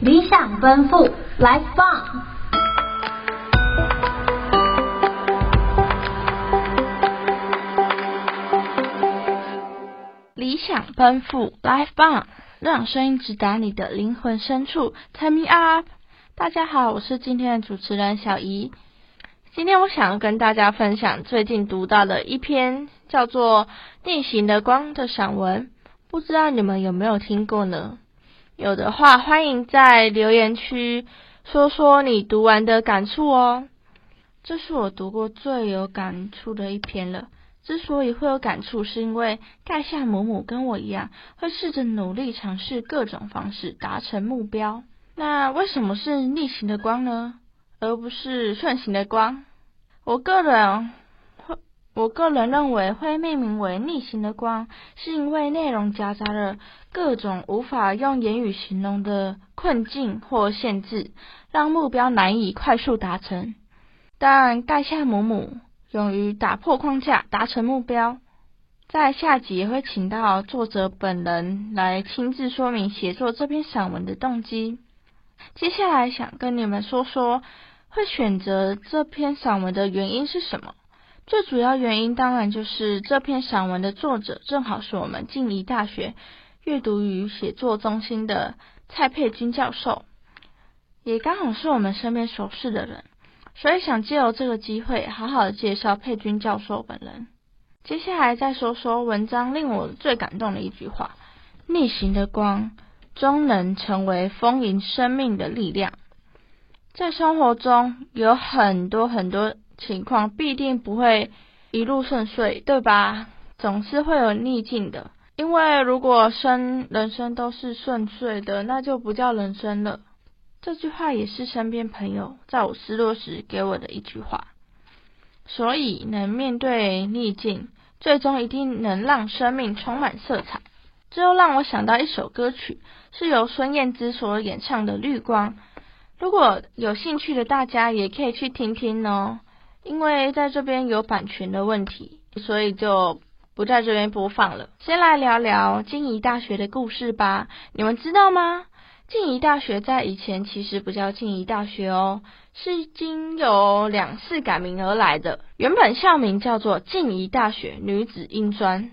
理想奔赴，Life 棒！理想奔赴，Life 棒！让声音直达你的灵魂深处，Turn me up！大家好，我是今天的主持人小怡。今天我想要跟大家分享最近读到的一篇叫做《逆行的光》的散文，不知道你们有没有听过呢？有的话，欢迎在留言区说说你读完的感触哦。这是我读过最有感触的一篇了。之所以会有感触，是因为盖夏姆姆跟我一样，会试着努力尝试各种方式达成目标。那为什么是逆行的光呢？而不是顺行的光？我个人，我个人认为会命名为逆行的光，是因为内容夹杂了各种无法用言语形容的困境或限制，让目标难以快速达成。但盖夏姆姆勇于打破框架，达成目标。在下集也会请到作者本人来亲自说明写作这篇散文的动机。接下来想跟你们说说。会选择这篇散文的原因是什么？最主要原因当然就是这篇散文的作者正好是我们静宜大学阅读与写作中心的蔡佩君教授，也刚好是我们身边熟识的人，所以想借由这个机会好好的介绍佩君教授本人。接下来再说说文章令我最感动的一句话：逆行的光终能成为丰盈生命的力量。在生活中有很多很多情况，必定不会一路顺遂，对吧？总是会有逆境的。因为如果生人生都是顺遂的，那就不叫人生了。这句话也是身边朋友在我失落时给我的一句话。所以能面对逆境，最终一定能让生命充满色彩。这又让我想到一首歌曲，是由孙燕姿所演唱的《绿光》。如果有兴趣的大家也可以去听听哦，因为在这边有版权的问题，所以就不在这边播放了。先来聊聊静宜大学的故事吧。你们知道吗？静宜大学在以前其实不叫静宜大学哦，是经由两次改名而来的。原本校名叫做静宜大学女子英专，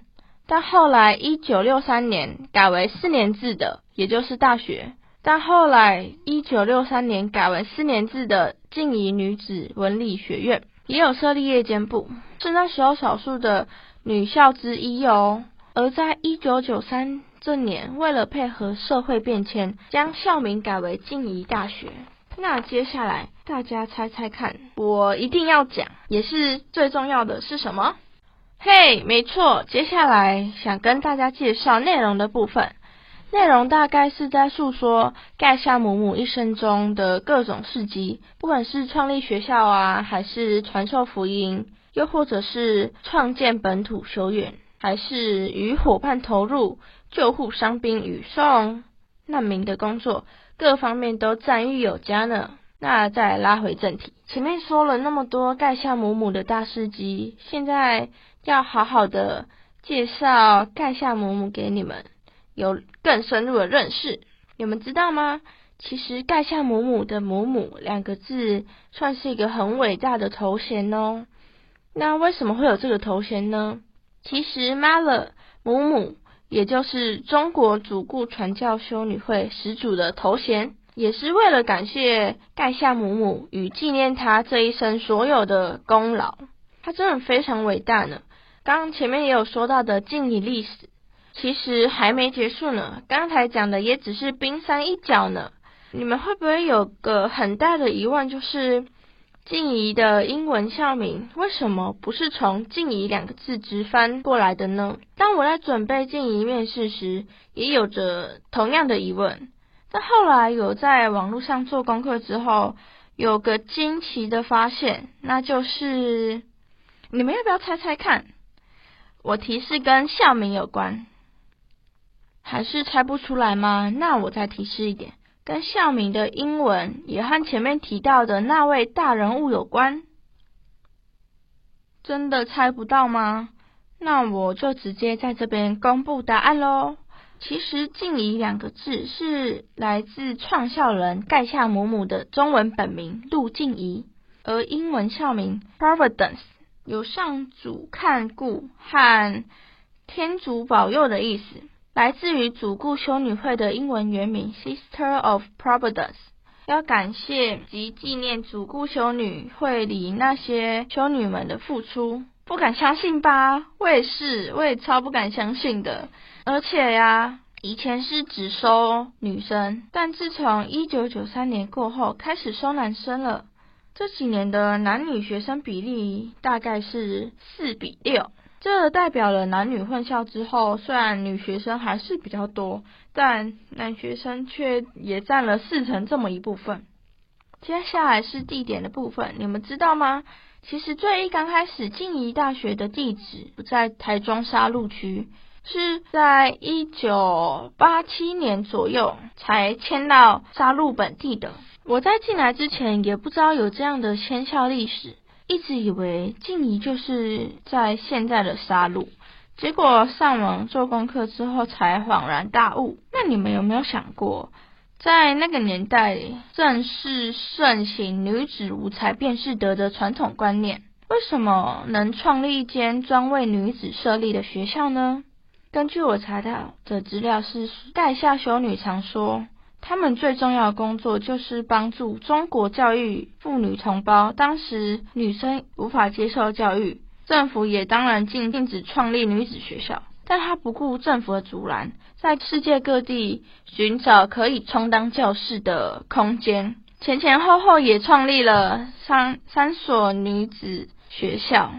但后来一九六三年改为四年制的，也就是大学。但后来，一九六三年改为四年制的静宜女子文理学院，也有设立夜间部，是那时候少数的女校之一哦。而在一九九三这年，为了配合社会变迁，将校名改为静宜大学。那接下来，大家猜猜看，我一定要讲，也是最重要的是什么？嘿，没错，接下来想跟大家介绍内容的部分。内容大概是在诉说盖夏姆姆一生中的各种事迹，不管是创立学校啊，还是传授福音，又或者是创建本土修院，还是与伙伴投入救护伤兵与送难民的工作，各方面都赞誉有加呢。那再拉回正题，前面说了那么多盖夏姆姆的大事迹，现在要好好的介绍盖夏姆姆给你们。有更深入的认识，你们知道吗？其实盖夏姆姆的“姆姆”两个字算是一个很伟大的头衔哦。那为什么会有这个头衔呢？其实 Mother 姆姆，也就是中国主顾传教修女会始祖的头衔，也是为了感谢盖夏姆姆与纪念她这一生所有的功劳。她真的非常伟大呢。刚刚前面也有说到的静宜历史。其实还没结束呢，刚才讲的也只是冰山一角呢。你们会不会有个很大的疑问，就是静怡的英文校名为什么不是从静怡两个字直翻过来的呢？当我在准备静怡面试时，也有着同样的疑问。但后来有在网络上做功课之后，有个惊奇的发现，那就是你们要不要猜猜看？我提示跟校名有关。还是猜不出来吗？那我再提示一点，跟校名的英文也和前面提到的那位大人物有关。真的猜不到吗？那我就直接在这边公布答案喽。其实“静怡”两个字是来自创校人盖夏姆姆的中文本名陆静怡，而英文校名 Providence 有上主看顾和天主保佑的意思，来自于主顾修女会的英文原名 Sister of Providence。要感谢及纪念主顾修女会里那些修女们的付出，不敢相信吧？我也是，我也超不敢相信的。而且呀，以前是只收女生，但自从一九九三年过后，开始收男生了。这几年的男女学生比例大概是四比六。这代表了男女混校之后，虽然女学生还是比较多，但男学生却也占了四成这么一部分。接下来是地点的部分，你们知道吗？其实最一刚开始，静宜大学的地址不在台中沙鹿区，是在一九八七年左右才迁到沙鹿本地的。我在进来之前也不知道有这样的迁校历史。一直以为静怡就是在现在的杀戮，结果上网做功课之后才恍然大悟。那你们有没有想过，在那个年代正是盛行女子无才便是德的传统观念，为什么能创立一间专为女子设立的学校呢？根据我查到的资料是，盖夏修女常说。他们最重要的工作就是帮助中国教育妇女同胞。当时女生无法接受教育，政府也当然禁禁止创立女子学校。但他不顾政府的阻拦，在世界各地寻找可以充当教室的空间，前前后后也创立了三三所女子学校，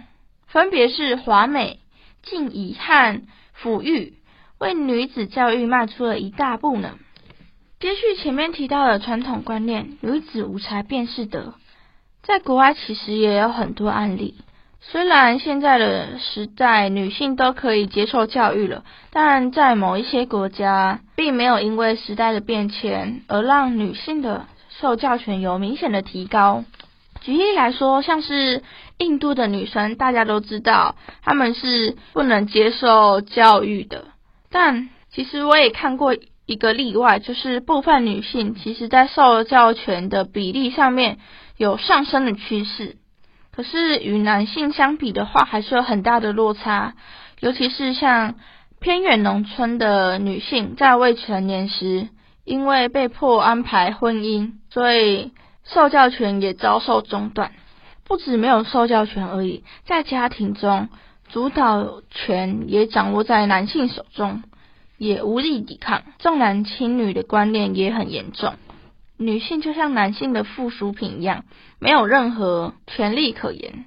分别是华美、静怡和抚育，为女子教育迈出了一大步呢。接续前面提到的传统观念，女子无才便是德，在国外其实也有很多案例。虽然现在的时代女性都可以接受教育了，但在某一些国家，并没有因为时代的变迁而让女性的受教权有明显的提高。举例来说，像是印度的女生，大家都知道她们是不能接受教育的，但其实我也看过。一个例外就是部分女性，其实在受教权的比例上面有上升的趋势，可是与男性相比的话，还是有很大的落差。尤其是像偏远农村的女性，在未成年时，因为被迫安排婚姻，所以受教权也遭受中断。不止没有受教权而已，在家庭中，主导权也掌握在男性手中。也无力抵抗，重男轻女的观念也很严重。女性就像男性的附属品一样，没有任何权利可言，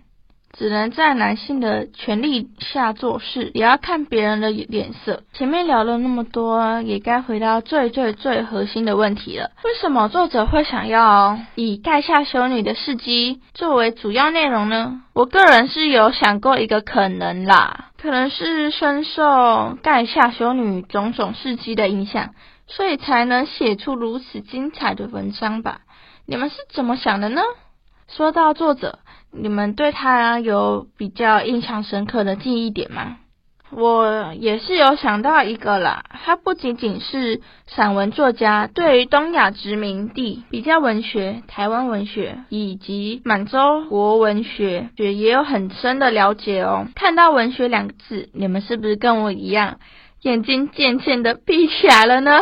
只能在男性的权力下做事，也要看别人的脸色。前面聊了那么多，也该回到最最最核心的问题了：为什么作者会想要以盖夏修女的事迹作为主要内容呢？我个人是有想过一个可能啦。可能是深受盖夏修女种种事迹的影响，所以才能写出如此精彩的文章吧？你们是怎么想的呢？说到作者，你们对他有比较印象深刻的记忆点吗？我也是有想到一个啦，他不仅仅是散文作家，对于东亚殖民地比较文学、台湾文学以及满洲国文学也也有很深的了解哦。看到文学两个字，你们是不是跟我一样，眼睛渐渐的闭起来了呢？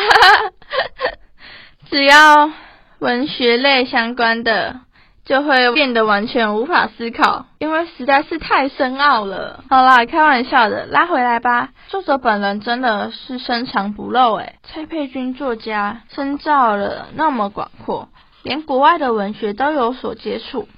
只要文学类相关的。就会变得完全无法思考，因为实在是太深奥了。好啦，开玩笑的，拉回来吧。作者本人真的是深藏不露诶，蔡佩君作家深造了那么广阔，连国外的文学都有所接触。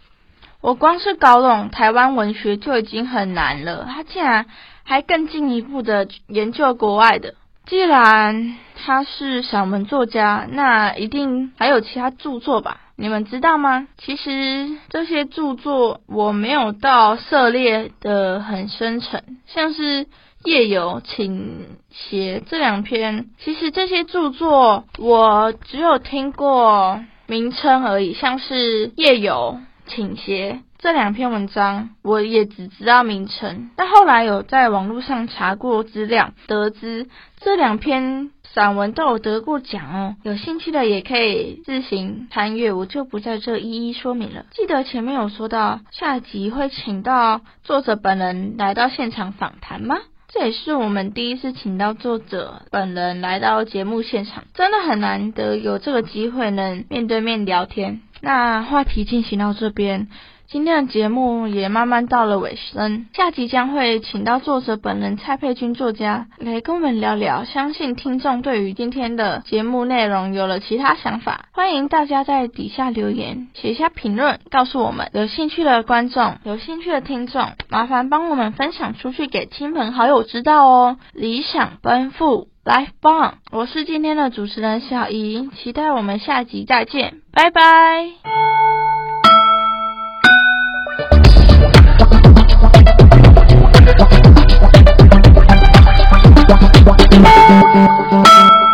我光是搞懂台湾文学就已经很难了，他竟然还更进一步的研究国外的。既然他是散文作家，那一定还有其他著作吧？你们知道吗？其实这些著作我没有到涉猎的很深沉，像是《夜游倾斜》这两篇，其实这些著作我只有听过名称而已，像是《夜游倾斜》这两篇文章，我也只知道名称，但后来有在网络上查过资料，得知这两篇散文都有得过奖哦。有兴趣的也可以自行参阅，我就不在这一一说明了。记得前面有说到下集会请到作者本人来到现场访谈吗？这也是我们第一次请到作者本人来到节目现场，真的很难得有这个机会能面对面聊天。那话题进行到这边。今天的节目也慢慢到了尾声，下集将会请到作者本人蔡佩君作家来跟我们聊聊。相信听众对于今天的节目内容有了其他想法，欢迎大家在底下留言写下评论，告诉我们。有兴趣的观众、有兴趣的听众，麻烦帮我们分享出去给亲朋好友知道哦。理想奔赴，Life 棒！我是今天的主持人小怡，期待我们下集再见，拜拜。Thank you.